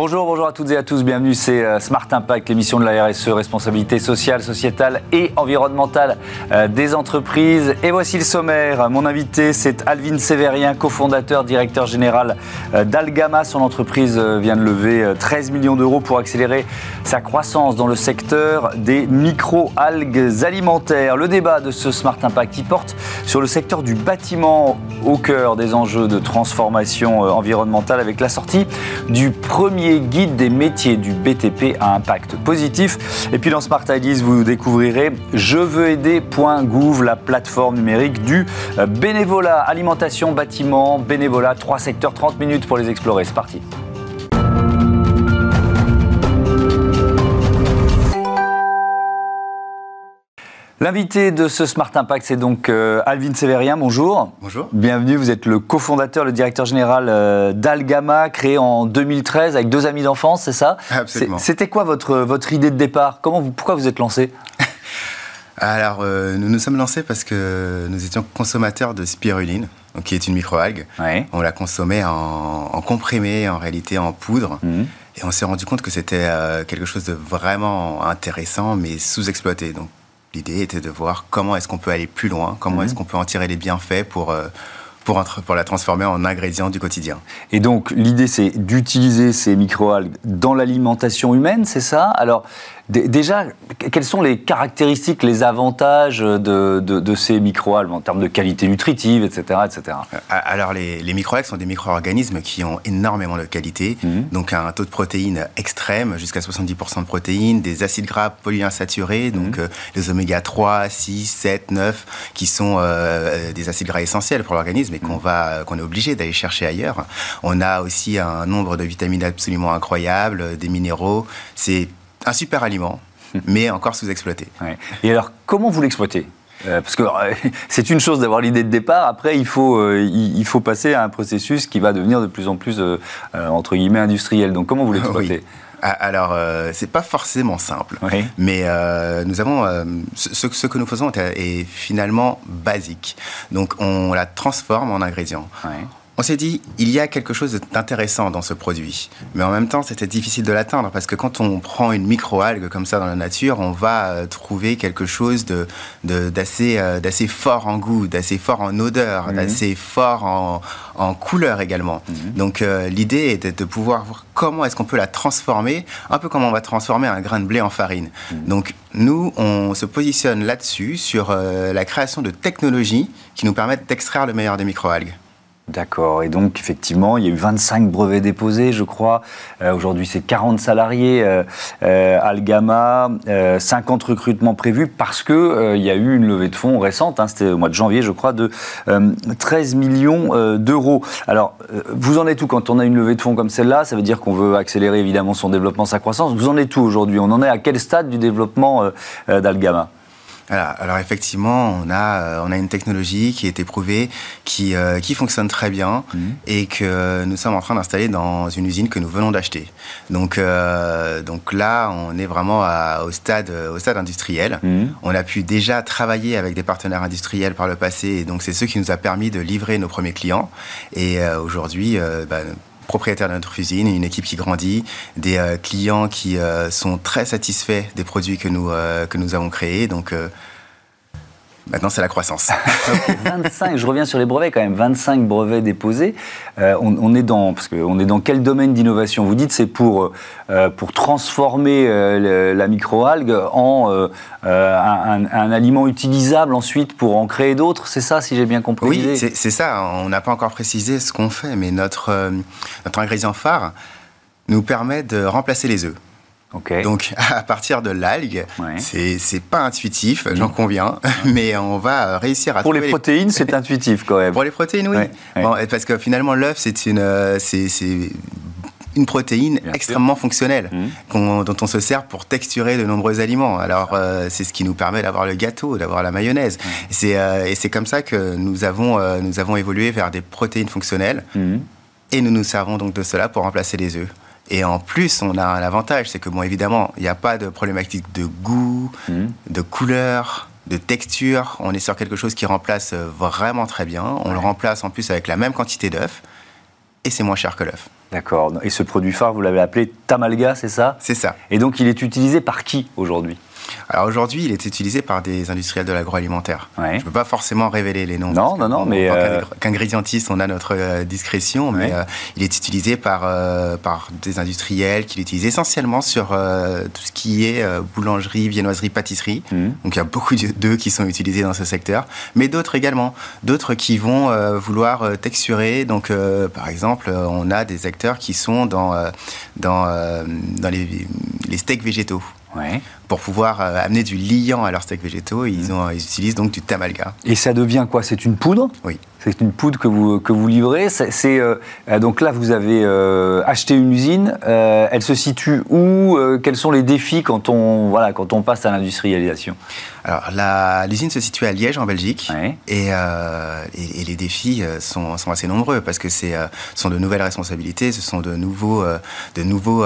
Bonjour, à toutes et à tous, bienvenue, c'est euh, Smart Impact, l'émission de la RSE, responsabilité sociale, sociétale et environnementale euh, des entreprises. Et voici le sommaire. Mon invité, c'est Alvin Sévérien, cofondateur, directeur général euh, d'Algama. Son entreprise vient de lever 13 millions d'euros pour accélérer sa croissance dans le secteur des micro-algues alimentaires. Le débat de ce Smart Impact qui porte sur le secteur du bâtiment au cœur des enjeux de transformation environnementale avec la sortie du premier guide des métiers du BTP à impact positif. Et puis dans Smart Ideas, vous découvrirez je veux aider.gouv, la plateforme numérique du bénévolat, alimentation, bâtiment, bénévolat, 3 secteurs, 30 minutes pour les explorer. C'est parti. L'invité de ce Smart Impact, c'est donc euh, Alvin Sévérien. Bonjour. Bonjour. Bienvenue. Vous êtes le cofondateur, le directeur général euh, d'Algama, créé en 2013 avec deux amis d'enfance, c'est ça? Absolument. C'était quoi votre, votre idée de départ? Comment vous, Pourquoi vous êtes lancé? Alors, euh, nous nous sommes lancés parce que nous étions consommateurs de spiruline, donc qui est une microalgue. Oui. On la consommait en, en comprimé, en réalité en poudre. Mhm. Et on s'est rendu compte que c'était euh, quelque chose de vraiment intéressant, mais sous-exploité. Donc, l'idée était de voir comment est-ce qu'on peut aller plus loin, comment Mhm. est-ce qu'on peut en tirer les bienfaits pour, euh, pour, la transformer en ingrédient du quotidien. Et donc, l'idée, c'est d'utiliser ces microalgues dans l'alimentation humaine, c'est ça? Alors, déjà, que- quelles sont les caractéristiques, les avantages de, de- de ces microalgues en termes de qualité nutritive, etc. etc. Euh, Alors, les, les microalgues sont des micro-organismes qui ont énormément de qualité, Mhm. donc un taux de protéines extrême, jusqu'à 70% de protéines, des acides gras polyinsaturés, donc Mhm. euh, les oméga 3, 6, 7, 9, qui sont euh, des acides gras essentiels pour l'organisme et qu'on Mhm. va, qu'on est obligé d'aller chercher ailleurs. On a aussi un nombre de vitamines absolument incroyable, des minéraux. C'est un super aliment, mais encore sous-exploité. Ouais. Et alors, comment vous l'exploitez? Euh, parce que euh, c'est une chose d'avoir l'idée de départ, après il faut, euh, il, il faut passer à un processus qui va devenir de plus en plus, entre guillemets, industriel. Donc comment vous l'exploitez? Ah, Alors, euh, c'est pas forcément simple. Oui. Mais euh, nous avons euh, ce, que nous faisons est, est finalement basique. Donc on la transforme en ingrédient. Ouais. On s'est dit, il y a quelque chose d'intéressant dans ce produit. Mais en même temps, c'était difficile de l'atteindre parce que quand on prend une microalgue comme ça dans la nature, on va euh, trouver quelque chose de, de- d'assez, euh, d'assez fort en goût, d'assez fort en odeur, Mhm. d'assez fort en, en couleur également. Donc euh, l'idée était de pouvoir voir comment est-ce qu'on peut la transformer, un peu comme on va transformer un grain de blé en farine. Donc nous, on se positionne là-dessus, sur euh, la création de technologies qui nous permettent d'extraire le meilleur des microalgues. D'accord. Et donc, effectivement, il y a eu 25 brevets déposés, je crois. Euh, Aujourd'hui, c'est 40 salariés, euh, euh, Algama, euh, 50 recrutements prévus parce que euh, il y a eu une levée de fonds récente, hein, c'était au mois de janvier, je crois, de euh, 13 millions d'euros. Alors, vous en êtes où quand on a une levée de fonds comme celle-là? Ça veut dire qu'on veut accélérer évidemment son développement, sa croissance. Vous en êtes où aujourd'hui? On en est à quel stade du développement d'Algama? Voilà. Alors effectivement, on a, euh, on a une technologie qui est éprouvée, qui, euh, qui fonctionne très bien Mhm. et que nous sommes en train d'installer dans une usine que nous venons d'acheter. Donc, euh, donc là, on est vraiment à- au, stade, euh, au stade industriel. Mhm. On a pu déjà travailler avec des partenaires industriels par le passé et donc c'est ce qui nous a permis de livrer nos premiers clients. Et euh, aujourd'hui, euh, bah, propriétaire de notre usine, une équipe qui grandit, des euh, clients qui euh, sont très satisfaits des produits que nous, euh, que nous avons créés. Donc maintenant, c'est la croissance. 25, je reviens sur les brevets quand même, 25 brevets déposés. Euh, on, on est dans, parce que on est dans quel domaine d'innovation? Vous dites c'est pour, euh, pour transformer euh, le- la microalgue en euh, un, un- un aliment utilisable ensuite pour en créer d'autres. C'est ça, si j'ai bien compris Oui, c'est ça. On n'a pas encore précisé ce qu'on fait, mais notre, notre ingrédient phare nous permet de remplacer les œufs. Donc, à partir de l'algue, Ouais. c'est pas intuitif, j'en conviens, mais on va réussir à pour les protéines, c'est intuitif quand même. Pour les protéines, oui. Ouais, ouais. Bon, et parce que finalement, l'œuf, c'est une, euh, c'est, une protéine Bien extrêmement fonctionnelle qu'on- dont on se sert pour texturer de nombreux aliments. Alors, euh, c'est ce qui nous permet d'avoir le gâteau, d'avoir la mayonnaise. C'est, euh, et c'est comme ça que nous avons, euh, nous avons évolué vers des protéines fonctionnelles. Mhm. Et nous nous servons donc de cela pour remplacer les œufs. Et en plus, on a un avantage, c'est que, bon, évidemment, il n'y a pas de problématique de goût, Mhm. de couleur, de texture. On est sur quelque chose qui remplace euh, vraiment très bien. On le remplace en plus avec la même quantité d'œufs. Et c'est moins cher que l'œuf. D'accord. Et ce produit phare, vous l'avez appelé Tamalga, c'est ça? C'est ça. Et donc, il est utilisé par qui aujourd'hui? Alors aujourd'hui, il est utilisé par des industriels de l'agroalimentaire. Je ne peux pas forcément révéler les noms. Non, non, non, mais... Euh... Qu'ingrédientiste, on a notre euh, discrétion, mais euh, il est utilisé par, euh, par des industriels qui l'utilisent essentiellement sur tout ce qui est boulangerie, viennoiserie, pâtisserie. Mmh. Donc il y a beaucoup d'eux qui sont utilisés dans ce secteur, mais d'autres également. D'autres qui vont vouloir texturer. Donc par exemple, on a des acteurs qui sont dans, dans, dans les, les steaks végétaux. Pour pouvoir euh, amener du liant à leurs steaks végétaux, ils, ont, ils utilisent donc du tamalga. Et ça devient quoi? C'est une poudre? Oui. C'est une poudre que vous, que vous livrez? C'est, euh, donc là, vous avez euh, acheté une usine. elle se situe où? Quels sont les défis quand on, voilà, quand on passe à l'industrialisation? Alors, l'usine se situe à Liège, en Belgique. Et, et, les défis sont, sont, assez nombreux parce que ce sont de nouvelles responsabilités, ce sont de nouveaux, de nouveaux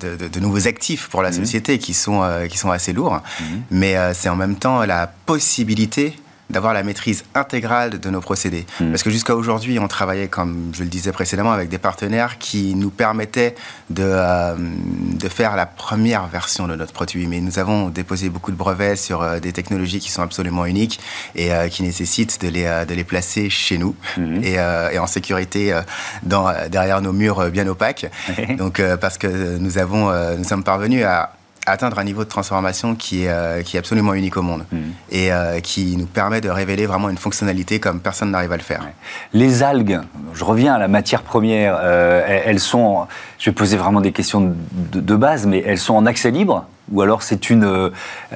de, nouveaux actifs pour la mmh. société qui sont, euh, qui sont assez lourds, mmh. mais euh, c'est en même temps la possibilité d'avoir la maîtrise intégrale de nos procédés. Mmh. Parce que jusqu'à aujourd'hui, on travaillait, comme je le disais précédemment, avec des partenaires qui nous permettaient de, euh, de faire la première version de notre produit. Mais nous avons déposé beaucoup de brevets sur euh, des technologies qui sont absolument uniques et euh, qui nécessitent de les, de les placer chez nous mmh. et, et, en sécurité dans, derrière nos murs bien opaques. Donc, parce que nous, avons, nous sommes parvenus à atteindre un niveau de transformation qui est, euh, qui est absolument unique au monde mmh. et euh, qui nous permet de révéler vraiment une fonctionnalité comme personne n'arrive à le faire. Les algues, je reviens à la matière première, euh, elles sont, je vais poser vraiment des questions de, base, mais elles sont en accès libre ou alors c'est une,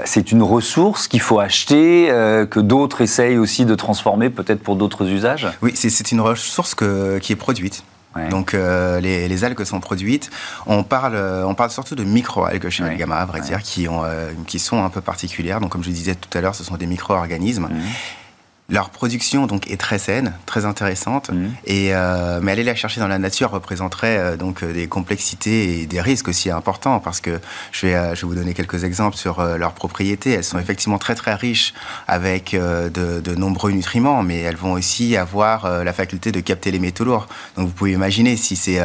c'est une ressource qu'il faut acheter, que d'autres essayent aussi de transformer peut-être pour d'autres usages? Oui, c'est une ressource que, qui est produite. Donc euh, les, algues sont produites. On parle, on parle surtout de micro-algues chez ouais. à vrai dire, qui, ont, euh, qui sont un peu particulières. Donc comme je disais tout à l'heure, ce sont des micro-organismes. Leur production donc est très saine, très intéressante, et euh, mais aller la chercher dans la nature représenterait euh, donc euh, des complexités et des risques aussi importants parce que je vais, je vais vous donner quelques exemples sur leurs propriétés. Elles sont effectivement très très riches avec de, de, nombreux nutriments, mais elles vont aussi avoir la faculté de capter les métaux lourds. Donc vous pouvez imaginer si c'est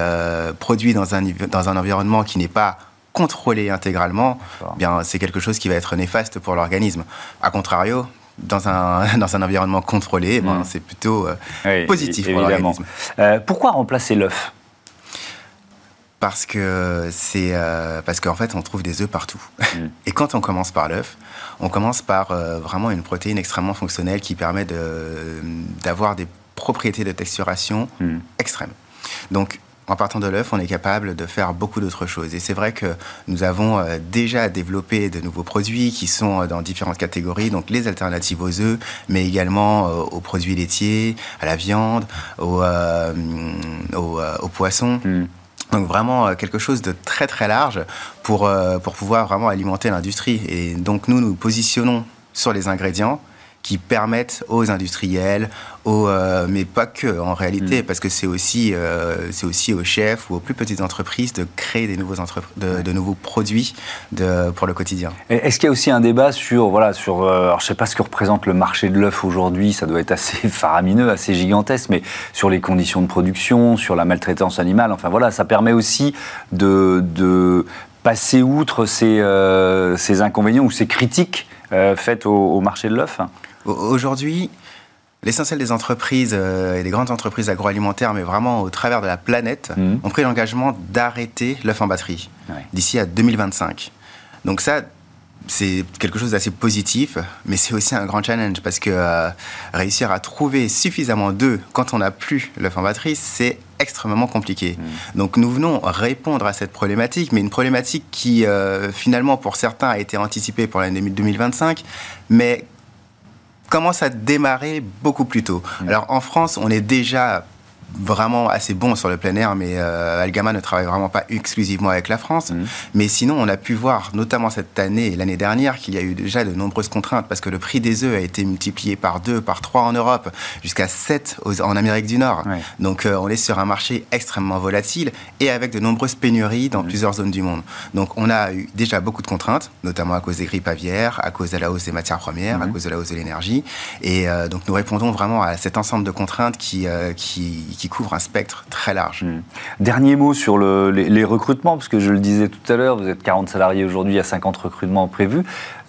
produit dans un dans un environnement qui n'est pas contrôlé intégralement, bien c'est quelque chose qui va être néfaste pour l'organisme. A contrario, dans un, dans un environnement contrôlé, ben, mm. c'est plutôt euh, positif pour l'organisme. Euh, pourquoi remplacer l'œuf? Parce que c'est euh, parce qu'en fait on trouve des œufs partout. Mm. Et quand on commence par l'œuf, on commence par vraiment une protéine extrêmement fonctionnelle qui permet d'avoir des propriétés de texturation mm. extrêmes. Donc en partant de l'œuf, on est capable de faire beaucoup d'autres choses. Et c'est vrai que nous avons euh, déjà développé de nouveaux produits qui sont euh, dans différentes catégories, donc les alternatives aux œufs, mais également euh, aux produits laitiers, à la viande, aux, poissons. Hmm. Donc vraiment quelque chose de très très large pour, pour pouvoir vraiment alimenter l'industrie. Et donc nous nous positionnons sur les ingrédients qui permettent aux industriels, aux, euh, mais pas que en réalité, mm. parce que c'est aussi, euh, c'est aussi aux chefs ou aux plus petites entreprises de créer des nouveaux, de, de, nouveaux produits de, pour le quotidien. Est-ce qu'il y a aussi un débat sur, voilà, sur euh, alors je ne sais pas ce que représente le marché de l'œuf aujourd'hui, ça doit être assez faramineux, assez gigantesque, mais sur les conditions de production, sur la maltraitance animale, enfin voilà, ça permet aussi de, de passer outre ces, ces inconvénients ou ces critiques faites au, au marché de l'œuf? Aujourd'hui, l'essentiel des entreprises euh, et des grandes entreprises agroalimentaires, mais vraiment au travers de la planète, mhm. ont pris l'engagement d'arrêter l'œuf en batterie d'ici à 2025. Donc ça, c'est quelque chose d'assez positif, mais c'est aussi un grand challenge parce que euh, réussir à trouver suffisamment d'œufs quand on n'a plus l'œuf en batterie, c'est extrêmement compliqué. Mhm. Donc nous venons répondre à cette problématique, mais une problématique qui euh, finalement pour certains a été anticipée pour l'année 2025, mais commence à démarrer beaucoup plus tôt. Alors en France, on est déjà vraiment assez bon sur le plein air, mais euh, Algama ne travaille vraiment pas exclusivement avec la France. Mmh. Mais sinon, on a pu voir, notamment cette année et l'année dernière, qu'il y a eu déjà de nombreuses contraintes parce que le prix des œufs a été multiplié par deux, par trois en Europe, jusqu'à sept en Amérique du Nord. Donc, euh, on est sur un marché extrêmement volatile et avec de nombreuses pénuries dans mmh. plusieurs zones du monde. Donc, on a eu déjà beaucoup de contraintes, notamment à cause des grippes aviaires, à cause de la hausse des matières premières, à mmh. cause de la hausse de l'énergie. Et euh, donc, nous répondons vraiment à cet ensemble de contraintes qui, qui qui, couvre un spectre très large. Dernier mot sur les, recrutements, parce que je le disais tout à l'heure, vous êtes 40 salariés aujourd'hui, il y a 50 recrutements prévus.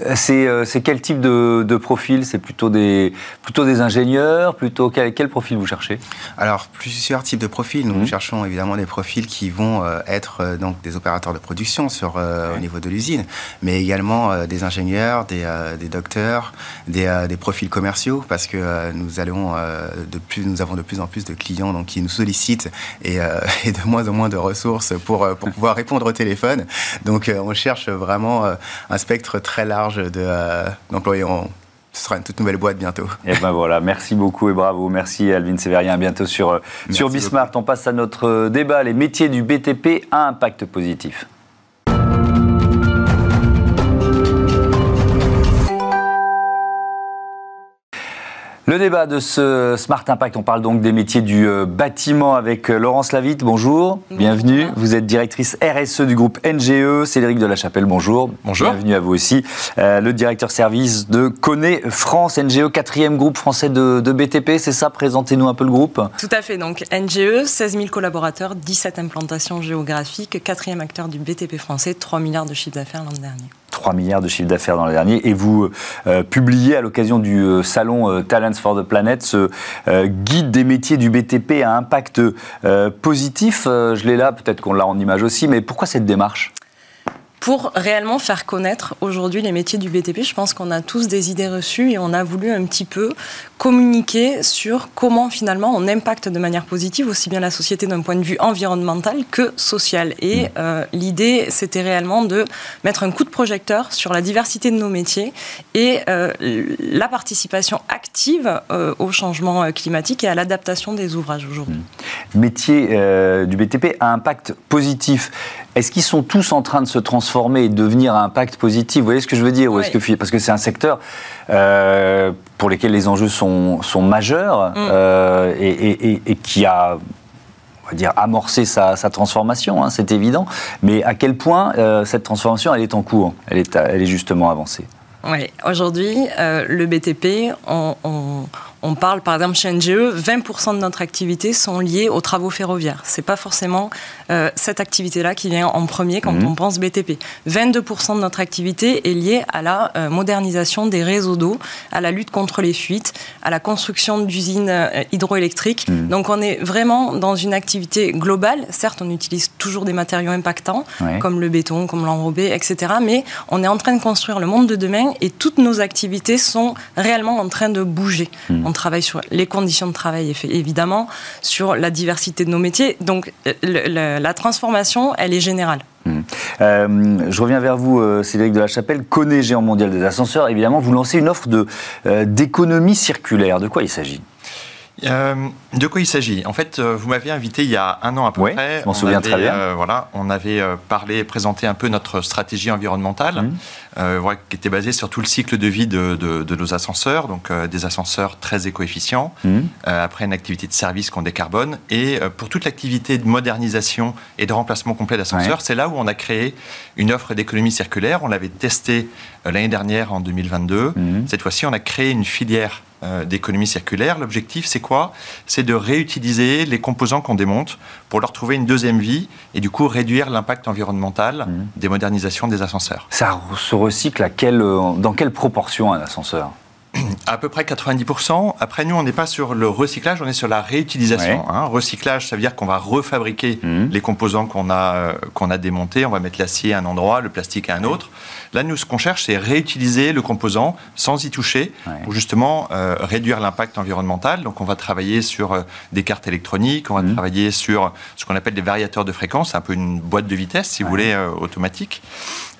Euh, c'est quel type de, profil? C'est plutôt des, plutôt des ingénieurs? Plutôt, quel, quel, profil vous cherchez? Alors, plusieurs types de profils. Nous, hmm. cherchons évidemment des profils qui vont être donc, des opérateurs de production sur, au niveau de l'usine, mais également des ingénieurs, des, des docteurs, des, des profils commerciaux, parce que nous allons de plus, nous avons de plus en plus de clients donc, qui nous sollicitent et, euh, de moins en moins de ressources pour, euh, pour pouvoir répondre au téléphone. Donc euh, on cherche vraiment un spectre très large d'employés. ce sera une toute nouvelle boîte bientôt. Et ben voilà, merci beaucoup et bravo. Merci Alvin Sévérien. À bientôt sur, sur Bismart. On passe à notre débat. Les métiers du BTP à impact positif. Le débat de ce Smart Impact, on parle donc des métiers du euh, bâtiment avec euh, Laurence Lavitte. Bonjour, bienvenue. Vous êtes directrice RSE du groupe NGE. Cédric de la Chapelle, bonjour. Bonjour. Bienvenue à vous aussi. Euh, le directeur service de Cone France, NGE, quatrième groupe français de, BTP, c'est ça? Présentez-nous un peu le groupe. Tout à fait. Donc NGE, 16 000 collaborateurs, 17 implantations géographiques, quatrième acteur du BTP français, 3 milliards de chiffre d'affaires l'an dernier. 3 milliards de chiffre d'affaires dans le dernier. Et vous euh, publiez à l'occasion du euh, salon euh, Talents for the Planet ce guide des métiers du BTP à impact positif. je l'ai là, peut-être qu'on l'a en image aussi, mais pourquoi cette démarche? Pour réellement faire connaître aujourd'hui les métiers du BTP. Je pense qu'on a tous des idées reçues et on a voulu un petit peu communiquer sur comment finalement on impacte de manière positive aussi bien la société d'un point de vue environnemental que social. Et mmh. euh, l'idée, c'était réellement de mettre un coup de projecteur sur la diversité de nos métiers et euh, la participation active euh, au changement climatique et à l'adaptation des ouvrages aujourd'hui. Mmh. Métiers du BTP à impact positif. Est-ce qu'ils sont tous en train de se transformer et de devenir à impact positif? Vous voyez ce que je veux dire? Ou est-ce que, Parce que c'est un secteur pour lequel les enjeux sont, sont majeurs mm. euh, et, qui a on va dire, amorcé sa, transformation, hein, c'est évident. Mais à quel point euh, cette transformation, elle est en cours? Elle est, elle est justement avancée Oui, aujourd'hui, le BTP, on, on parle par exemple chez NGE, 20% de notre activité sont liées aux travaux ferroviaires. C'est pas forcément euh, cette activité-là qui vient en premier quand mhm. on pense BTP. 22% de notre activité est liée à la euh, modernisation des réseaux d'eau, à la lutte contre les fuites, à la construction d'usines euh, hydroélectriques. Mhm. Donc on est vraiment dans une activité globale. Certes, on utilise toujours des matériaux impactants, comme le béton, comme l'enrobé, etc. Mais on est en train de construire le monde de demain et toutes nos activités sont réellement en train de bouger. Mhm travaille sur les conditions de travail, évidemment, sur la diversité de nos métiers. Donc la transformation, elle est générale. Mmh. Euh, je reviens vers vous, euh, Cédric de la Chapelle. Connaît géant mondial des ascenseurs. Évidemment, vous lancez une offre euh, d'économie circulaire. De quoi il s'agit? Euh, de quoi il s'agit? En fait, euh, vous m'avez invité il y a un an à peu près. Je m'en souviens très bien. Euh, voilà, on avait parlé, présenté un peu notre stratégie environnementale, mmh. voilà, qui était basée sur tout le cycle de vie de, de, nos ascenseurs, donc des ascenseurs très éco-efficients, mmh. après une activité de service qu'on décarbone. Et pour toute l'activité de modernisation et de remplacement complet d'ascenseurs, c'est là où on a créé une offre d'économie circulaire. On l'avait testé l'année dernière en 2022. Mmh. Cette fois-ci, on a créé une filière d'économie circulaire. L'objectif, c'est quoi? C'est de réutiliser les composants qu'on démonte pour leur trouver une deuxième vie et du coup réduire l'impact environnemental mmh. des modernisations des ascenseurs. Ça se recycle à quelle, euh, dans quelle proportion un ascenseur? À peu près 90%. Après, nous, on n'est pas sur le recyclage, on est sur la réutilisation. Hein. Recyclage, ça veut dire qu'on va refabriquer mmh. les composants qu'on a, euh, qu'on a démontés. On va mettre l'acier à un endroit, le plastique à un autre. Là, nous, ce qu'on cherche, c'est réutiliser le composant sans y toucher pour justement euh, réduire l'impact environnemental. Donc, on va travailler sur euh, des cartes électroniques, on va mmh. travailler sur ce qu'on appelle des variateurs de fréquence, un peu une boîte de vitesse, si vous voulez, automatique.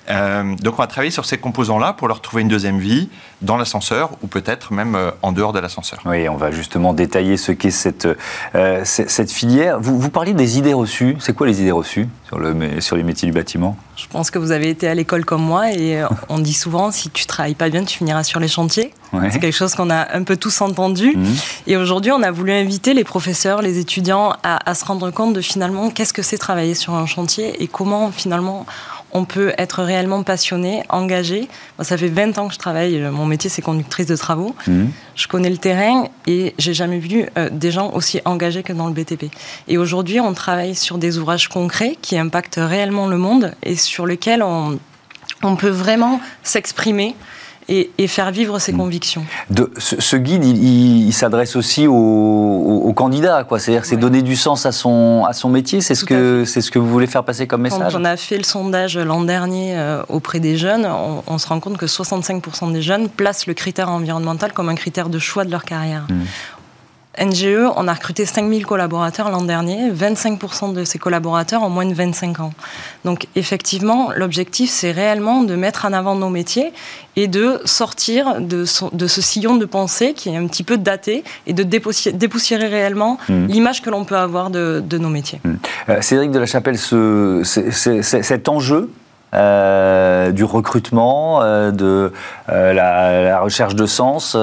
Euh, donc on va travailler sur ces composants-là pour leur trouver une deuxième vie dans l'ascenseur ou peut-être même euh, en dehors de l'ascenseur. Oui, on va justement détailler ce qu'est cette, euh, cette filière. Vous, vous parliez des idées reçues. C'est quoi les idées reçues sur, le, sur les métiers du bâtiment? Je pense que vous avez été à l'école comme moi et on dit souvent si tu travailles pas bien, tu finiras sur les chantiers. C'est quelque chose qu'on a un peu tous entendu. Mmh. Et aujourd'hui, on a voulu inviter les professeurs, les étudiants à, à se rendre compte de finalement qu'est-ce que c'est travailler sur un chantier et comment finalement on peut être réellement passionné, engagé. Moi, ça fait 20 ans que je travaille, mon métier c'est conductrice de travaux. Mhm. Je connais le terrain et j'ai jamais vu euh, des gens aussi engagés que dans le BTP. Et aujourd'hui, on travaille sur des ouvrages concrets qui impactent réellement le monde et sur lesquels on, on peut vraiment s'exprimer et, faire vivre ses mm. convictions. De, ce, guide, il, s'adresse aussi aux, candidats, quoi. C'est-à-dire, c'est donner du sens à son à son métier. C'est ce que c'est ce que vous voulez faire passer comme message. Quand on a fait le sondage l'an dernier euh, auprès des jeunes, on, se rend compte que 65% des jeunes placent le critère environnemental comme un critère de choix de leur carrière. Mm. NGE, on a recruté 5000 collaborateurs l'an dernier. 25% de ces collaborateurs ont moins de 25 ans. Donc effectivement, l'objectif, c'est réellement de mettre en avant nos métiers et de sortir de, ce sillon de pensée qui est un petit peu daté et de dépoussiérer, réellement mmh. l'image que l'on peut avoir de, nos métiers. Mmh. Euh, Cédric de la Chapelle, cet enjeu euh, du recrutement, euh, de euh, la, recherche de sens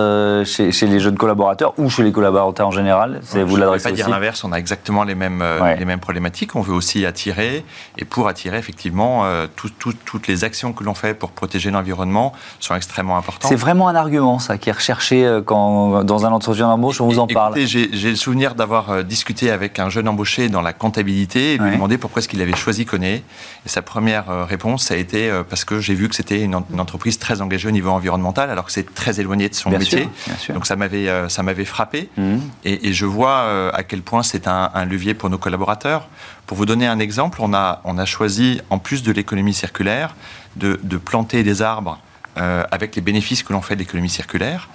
chez, les jeunes collaborateurs ou chez les collaborateurs en général C'est vous l'adressez pas dire l'inverse. On a exactement les mêmes les mêmes problématiques. On veut aussi attirer et pour attirer effectivement toutes les actions que l'on fait pour protéger l'environnement sont extrêmement importantes. C'est vraiment un argument ça qui est recherché quand dans un entretien d'embauche on vous en parle. J'ai le souvenir d'avoir discuté avec un jeune embauché dans la comptabilité et lui demander pourquoi est-ce qu'il avait choisi Coné. Et sa première réponse ça a été euh, parce que j'ai vu que c'était une, entreprise très engagée au niveau environnemental, alors que c'est très éloigné de son métier. Donc ça m'avait euh, ça m'avait frappé. Mmh. Et, je vois euh, à quel point c'est un, levier pour nos collaborateurs. Pour vous donner un exemple, on a on a choisi en plus de l'économie circulaire de, de planter des arbres euh, avec les bénéfices que l'on fait de l'économie circulaire.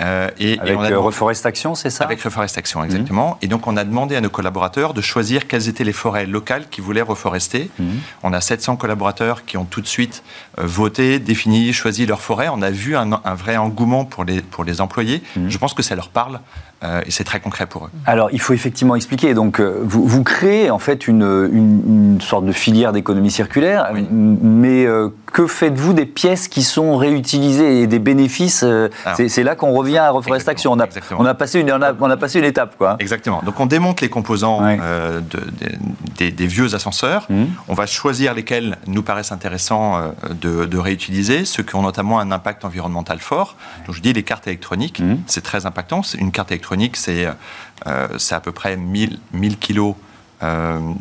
Euh, et, avec et Reforestation, c'est ça? Avec Reforestation, exactement. Mmh. Et donc, on a demandé à nos collaborateurs de choisir quelles étaient les forêts locales qui voulaient reforester. Mmh. On a 700 collaborateurs qui ont tout de suite euh, voté, défini, choisi leur forêt. On a vu un, vrai engouement pour les, pour les employés. Mmh. Je pense que ça leur parle euh, et c'est très concret pour eux. Alors, il faut effectivement expliquer. Donc, euh, vous, vous créez en fait une, une, sorte de filière d'économie circulaire, mais euh, que faites-vous des pièces qui sont réutilisées et des bénéfices C'est là qu'on revient à Reforestation. On a, on a, passé une, on a, on a, passé une étape, quoi. Exactement. Donc, on démonte les composants de, des, des, vieux ascenseurs. Mmh. On va choisir lesquels nous paraissent intéressants de, de, réutiliser, ceux qui ont notamment un impact environnemental fort. Donc, je dis les cartes électroniques, mmh. c'est très impactant. Une carte électronique euh, c'est à peu près 1000, 1000 kilos euh,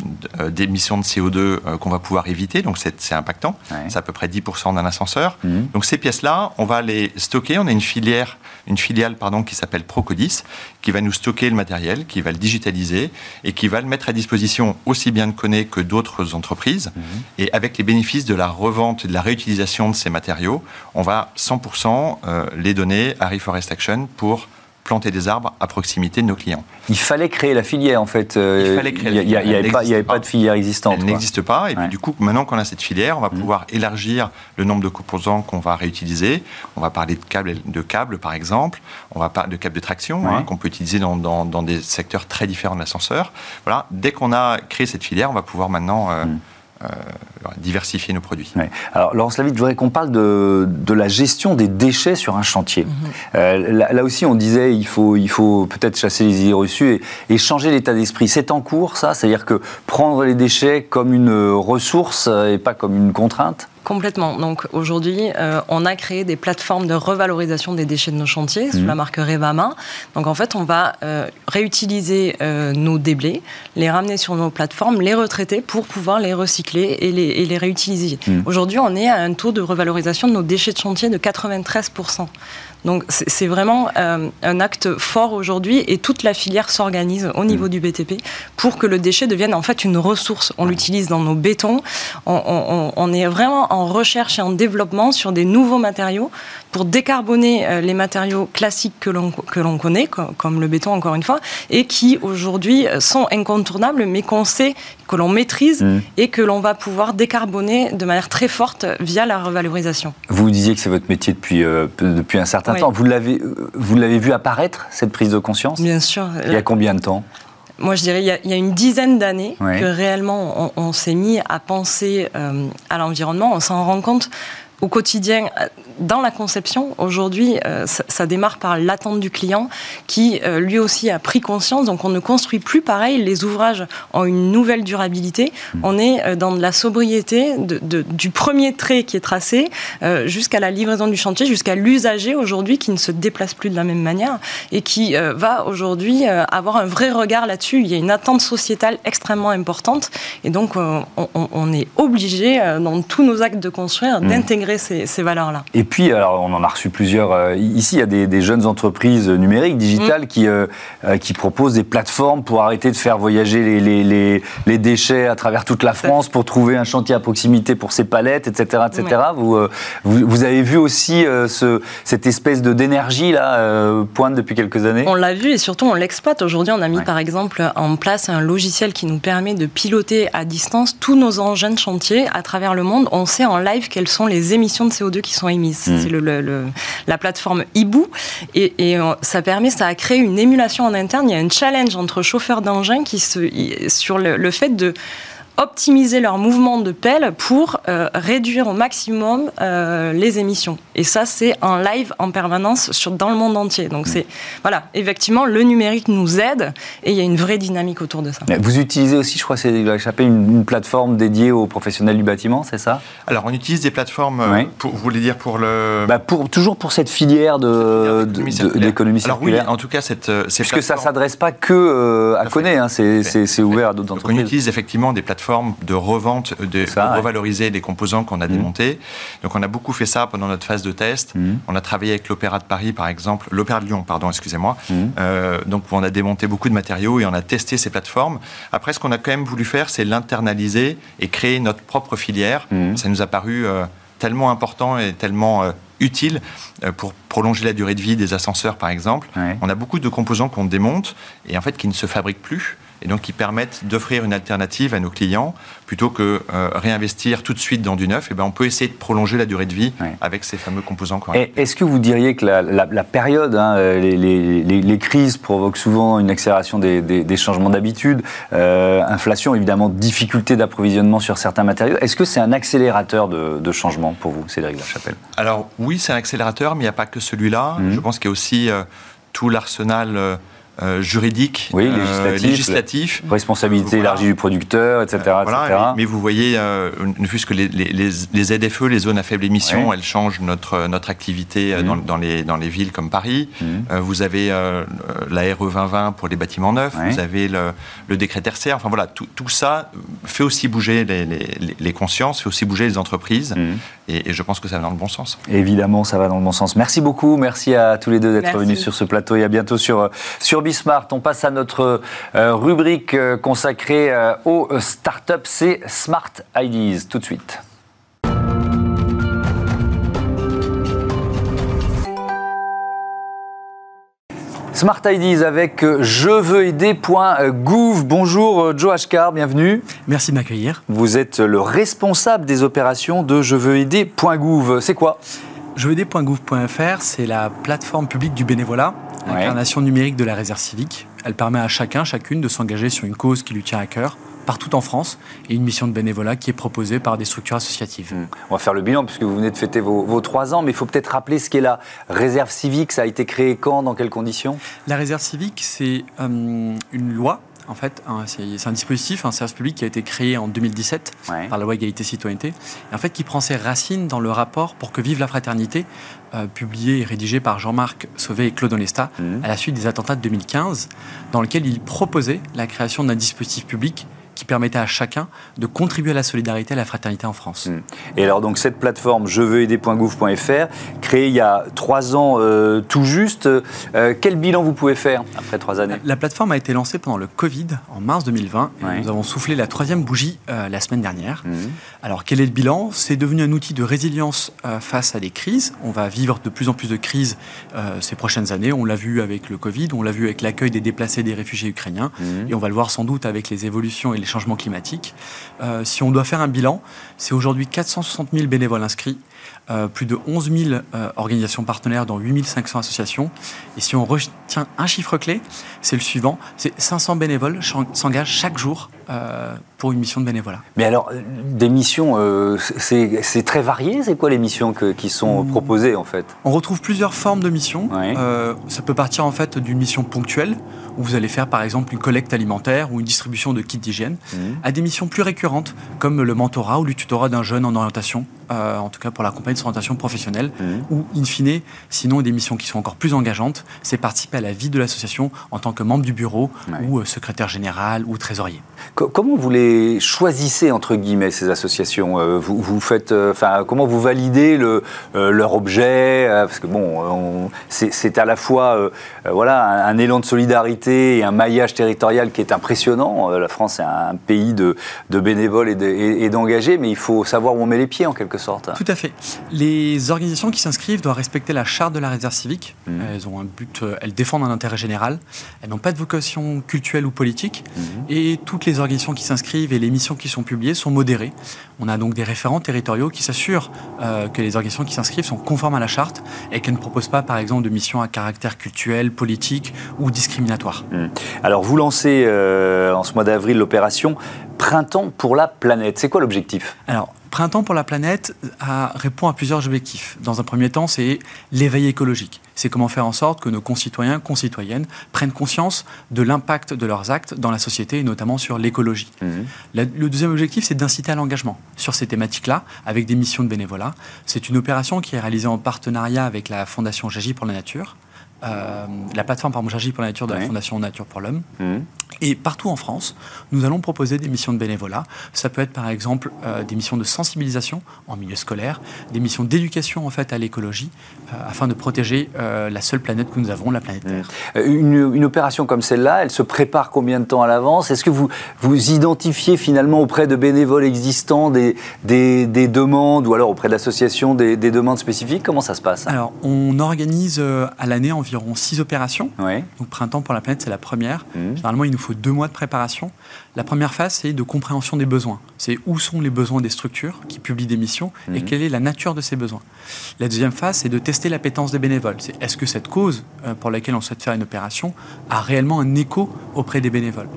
d'émissions de CO2 euh, qu'on va pouvoir éviter, donc c'est impactant. C'est à peu près 10% d'un ascenseur. Mhm. Donc ces pièces-là, on va les stocker. On a une filière, une filiale pardon, qui s'appelle Procodis, qui va nous stocker le matériel, qui va le digitaliser et qui va le mettre à disposition aussi bien de Coné que d'autres entreprises. Mhm. Et avec les bénéfices de la revente et de la réutilisation de ces matériaux, on va 100% les donner à Reforest Action pour planter des arbres à proximité de nos clients. Il fallait créer la filière en fait. Euh, il fallait créer Il n'y avait, pas, de filière existante. Elle n'existe pas. Et puis du coup, maintenant qu'on a cette filière, on va mmh. pouvoir élargir le nombre de composants qu'on va réutiliser. On va parler de câbles, de câbles par exemple. On va parler de câbles de traction hein, qu'on peut utiliser dans, dans, des secteurs très différents de l'ascenseur. Voilà. Dès qu'on a créé cette filière, on va pouvoir maintenant euh, mmh. Euh, diversifier nos produits. Alors, Laurence Lavide, je voudrais qu'on parle de, de, la gestion des déchets sur un chantier. Mhm. Euh, là, aussi, on disait il faut, il faut peut-être chasser les idées reçues et, et changer l'état d'esprit. C'est en cours, ça? C'est-à-dire que prendre les déchets comme une ressource et pas comme une contrainte? Complètement. Donc aujourd'hui, euh, on a créé des plateformes de revalorisation des déchets de nos chantiers sous mhm. la marque Revama. Donc en fait, on va euh, réutiliser euh, nos déblais, les ramener sur nos plateformes, les retraiter pour pouvoir les recycler et les, et les réutiliser. Mhm. Aujourd'hui, on est à un taux de revalorisation de nos déchets de chantier de 93%. Donc c'est vraiment euh, un acte fort aujourd'hui et toute la filière s'organise au niveau mm. du BTP pour que le déchet devienne en fait une ressource. On l'utilise dans nos bétons, on, est vraiment en recherche et en développement sur des nouveaux matériaux pour décarboner euh, les matériaux classiques que l'on connaît, comme le béton encore une fois, et qui aujourd'hui sont incontournables, mais qu'on sait, que l'on maîtrise mm. et que l'on va pouvoir décarboner de manière très forte via la revalorisation. Vous disiez que c'est votre métier depuis, euh, depuis un certain temps. Vous l'avez, vous l'avez vu apparaître, cette prise de conscience? Bien sûr. Il y a combien de temps? moi, je dirais, il y a, une dizaine d'années que réellement on, s'est mis à penser euh, à l'environnement. On s'en rend compte au quotidien dans la conception, aujourd'hui, euh, ça, démarre par l'attente du client qui, euh, lui aussi, a pris conscience. Donc, on ne construit plus pareil. Les ouvrages ont une nouvelle durabilité. Mmh. On est euh, dans de la sobriété de, du premier trait qui est tracé jusqu'à la livraison du chantier, jusqu'à l'usager aujourd'hui qui ne se déplace plus de la même manière et qui va aujourd'hui avoir un vrai regard là-dessus. Il y a une attente sociétale extrêmement importante et donc on, est obligé dans tous nos actes de construire mmh. d'intégrer ces, ces valeurs-là. Et puis, alors, on en a reçu plusieurs. Euh, ici, il y a des, jeunes entreprises numériques, digitales, mm. qui, euh, euh, qui proposent des plateformes pour arrêter de faire voyager les, les, les, déchets à travers toute la France, pour trouver un chantier à proximité pour ces palettes, etc. etc. Vous, vous, vous, avez vu aussi ce, cette espèce d'énergie là pointe depuis quelques années? On l'a vu et surtout on l'exploite. Aujourd'hui, on a mis par exemple en place un logiciel qui nous permet de piloter à distance tous nos engins de chantier à travers le monde. On sait en live quelles sont les émissions de CO2 qui sont émises. C'est le, la plateforme Ibu. Et, euh, ça permet, ça a créé une émulation en interne. Il y a un challenge entre chauffeurs d'engins qui se, sur le fait de optimiser leur mouvement de pelle pour euh, réduire au maximum euh, les émissions. Et ça, c'est en live, en permanence, sur, dans le monde entier. Donc, c'est, voilà, effectivement, le numérique nous aide et il y a une vraie dynamique autour de ça. Vous utilisez aussi, je crois, c'est une, une plateforme dédiée aux professionnels du bâtiment, c'est ça? Alors, on utilise des plateformes, euh, pour, vous voulez dire pour le... Bah pour, toujours pour cette filière de, d'économie circulaire. Alors oui, en tout cas, cette, ces Puisque ça ne s'adresse pas que à Coné, hein, c'est, ouvert à d'autres entreprises. On utilise effectivement des plateformes de revente, de, revaloriser les composants qu'on a mmh. démontés. Donc on a beaucoup fait ça pendant notre phase de test. Mmh. On a travaillé avec l'Opéra de Paris, par exemple, l'Opéra de Lyon, pardon, excusez-moi. Mmh. Euh, donc on a démonté beaucoup de matériaux et on a testé ces plateformes. Après, ce qu'on a quand même voulu faire, c'est l'internaliser et créer notre propre filière. Ça nous a paru euh, tellement important et tellement euh, utile pour prolonger la durée de vie des ascenseurs, par exemple. On a beaucoup de composants qu'on démonte et en fait qui ne se fabriquent plus et donc qui permettent d'offrir une alternative à nos clients plutôt que euh, réinvestir tout de suite dans du neuf. Et eh ben on peut essayer de prolonger la durée de vie avec ces fameux composants. Est-ce que vous diriez que la, période, hein, les, crises provoquent souvent une accélération des, changements d'habitude, euh, inflation évidemment, difficulté d'approvisionnement sur certains matériaux. Est-ce que c'est un accélérateur de, changement pour vous, Cédric Lachapelle? Alors oui, c'est un accélérateur, mais il n'y a pas que celui-là. Mmh. Je pense qu'il y a aussi euh, tout l'arsenal euh, juridique, oui, euh, législatif, responsabilité élargie du producteur, etc. Euh, mais, vous voyez, ne fût-ce que les, les, les, ZFE, les zones à faible émission, elles changent notre, notre activité dans, mhm. dans, les, dans les villes comme Paris. Mhm. vous avez la RE 2020 pour les bâtiments neufs, vous avez le, le, décret tertiaire. Enfin voilà, tout, tout, ça fait aussi bouger les, les, consciences, fait aussi bouger les entreprises. Mhm. Et, je pense que ça va dans le bon sens. Évidemment, ça va dans le bon sens. Merci beaucoup. Merci à tous les deux d'être venus sur ce plateau et à bientôt sur, sur Bismart. On passe à notre euh, rubrique euh, consacrée euh, aux startups. C'est Smart Ideas. Tout de suite. Smart Ideas avec je veux aider.gouv. Bonjour Joe Ashkar, bienvenue. Merci de m'accueillir. Vous êtes le responsable des opérations de je veux aider.gouv. C'est quoi? Je veux aider.gouv.fr, c'est la plateforme publique du bénévolat, l'incarnation numérique de la réserve civique. Elle permet à chacun, chacune de s'engager sur une cause qui lui tient à cœur partout en France et une mission de bénévolat qui est proposée par des structures associatives. Hmm. On va faire le bilan puisque vous venez de fêter vos, trois ans, mais il faut peut-être rappeler ce qu'est la réserve civique. Ça a été créé quand, dans quelles conditions? La réserve civique, c'est euh, une loi en fait, c'est un dispositif, un service public qui a été créé en 2017 par la loi égalité citoyenneté, et en fait qui prend ses racines dans le rapport pour que vive la fraternité, euh, publié et rédigé par Jean-Marc Sauvé et Claude Onesta hmm. à la suite des attentats de 2015, dans lequel il proposait la création d'un dispositif public qui permettait à chacun de contribuer à la solidarité et à la fraternité en France. Hmm. Et alors donc cette plateforme je veux aider.gouv.fr, créée il y a trois ans euh, tout juste, euh, quel bilan vous pouvez faire après trois années? La plateforme a été lancée pendant le Covid en mars 2020 et nous avons soufflé la troisième bougie euh, la semaine dernière. Hmm. Alors quel est le bilan? C'est devenu un outil de résilience face à des crises. On va vivre de plus en plus de crises ces prochaines années. On l'a vu avec le Covid, on l'a vu avec l'accueil des déplacés des réfugiés ukrainiens hmm. et on va le voir sans doute avec les évolutions et les changements climatiques. Euh, si on doit faire un bilan, c'est aujourd'hui 460 000 bénévoles inscrits, euh, plus de 11 000 euh, organisations partenaires dans 8 500 associations. Et si on retient un chiffre clé, c'est le suivant, c'est 500 bénévoles s'engagent chaque jour pour une mission de bénévolat. Mais alors, des missions, c'est très varié C'est quoi les missions qui sont mmh. proposées en fait? On retrouve plusieurs formes de missions. ça peut partir en fait d'une mission ponctuelle où vous allez faire par exemple une collecte alimentaire ou une distribution de kits d'hygiène, mmh. à des missions plus récurrentes comme le mentorat ou le tutorat d'un jeune en orientation, euh, en tout cas pour l'accompagner de son orientation professionnelle, mmh. ou in fine, sinon des missions qui sont encore plus engageantes, c'est participer à la vie de l'association en tant que membre du bureau ou euh, secrétaire général ou trésorier. Comment vous les choisissez entre guillemets ces associations euh, vous, vous, faites, enfin comment vous validez le, leur objet Parce que bon, c'est à la fois voilà un élan de solidarité et un maillage territorial qui est impressionnant. Euh, la France est un pays de, bénévoles et d'engagés, mais il faut savoir où on met les pieds en quelque sorte. Tout à fait. Les organisations qui s'inscrivent doivent respecter la charte de la réserve civique. Mmh. Elles ont un but, euh, elles défendent un intérêt général. Elles n'ont pas de vocation culturelle ou politique. Mmh. Et toutes les organisations qui s'inscrivent et les missions qui sont publiées sont modérées. On a donc des référents territoriaux qui s'assurent euh, que les organisations qui s'inscrivent sont conformes à la charte et qu'elles ne proposent pas, par exemple, de missions à caractère culturel, politique ou discriminatoire. Hmm. Alors vous lancez euh, en ce mois d'avril l'opération Printemps pour la planète. C'est quoi l'objectif? Alors Printemps pour la planète répond à plusieurs objectifs. Dans un premier temps, c'est l'éveil écologique. C'est comment faire en sorte que nos concitoyens, concitoyennes prennent conscience de l'impact de leurs actes dans la société et notamment sur l'écologie. Hmm. Le deuxième objectif, c'est d'inciter à l'engagement sur ces thématiques-là avec des missions de bénévolat. C'est une opération qui est réalisée en partenariat avec la Fondation J'agis pour la nature euh, la plateforme par J'agis pour la nature de la Fondation Nature pour l'Homme. Mmh. Et partout en France, nous allons proposer des missions de bénévolat. Ça peut être par exemple euh, des missions de sensibilisation en milieu scolaire, des missions d'éducation en fait à l'écologie, euh, afin de protéger la seule planète que nous avons, la planète Terre. Mmh. Une, une, opération comme celle-là, elle se prépare combien de temps à l'avance? Est-ce que vous, vous identifiez finalement auprès de bénévoles existants des, des, des demandes ou alors auprès d'associations des, des demandes spécifiques? Comment ça se passe? Alors, on organise à l'année environ environ six opérations. Donc Printemps pour la planète, c'est la première. Mmh. Généralement, il nous faut deux mois de préparation. La première phase, c'est de compréhension des besoins. C'est où sont les besoins des structures qui publient des missions et mmh. quelle est la nature de ces besoins. La deuxième phase, c'est de tester l'appétence des bénévoles. C'est est-ce que cette cause euh, pour laquelle on souhaite faire une opération a réellement un écho auprès des bénévoles.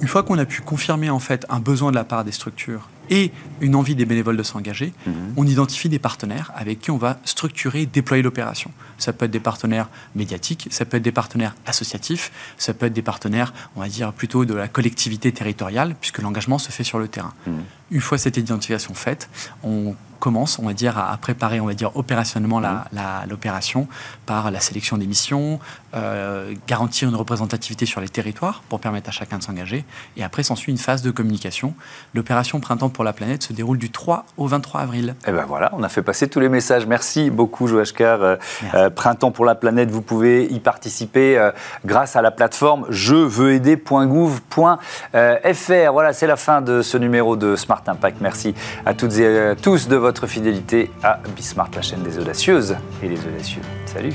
Une fois qu'on a pu confirmer en fait un besoin de la part des structures et une envie des bénévoles de s'engager, mhm. on identifie des partenaires avec qui on va structurer et déployer l'opération. Ça peut être des partenaires médiatiques, ça peut être des partenaires associatifs, ça peut être des partenaires, on va dire, plutôt de la collectivité territoriale, puisque l'engagement se fait sur le terrain. Mhm. Une fois cette identification faite, on commence, on va dire, à, préparer, on va dire, opérationnellement l'opération par la sélection des missions, euh, garantir une représentativité sur les territoires pour permettre à chacun de s'engager. Et après, s'ensuit une phase de communication. L'opération Printemps pour la planète se déroule du 3 au 23 avril. Et eh ben voilà, on a fait passer tous les messages. Merci beaucoup, Joachkar. Euh, euh, Printemps pour la planète, vous pouvez y participer grâce à la plateforme jeveuxaider.gouv.fr. Voilà, c'est la fin de ce numéro de Smart Impact. Merci à toutes et à tous de votre fidélité à Bismart, la chaîne des audacieuses et des audacieux. Salut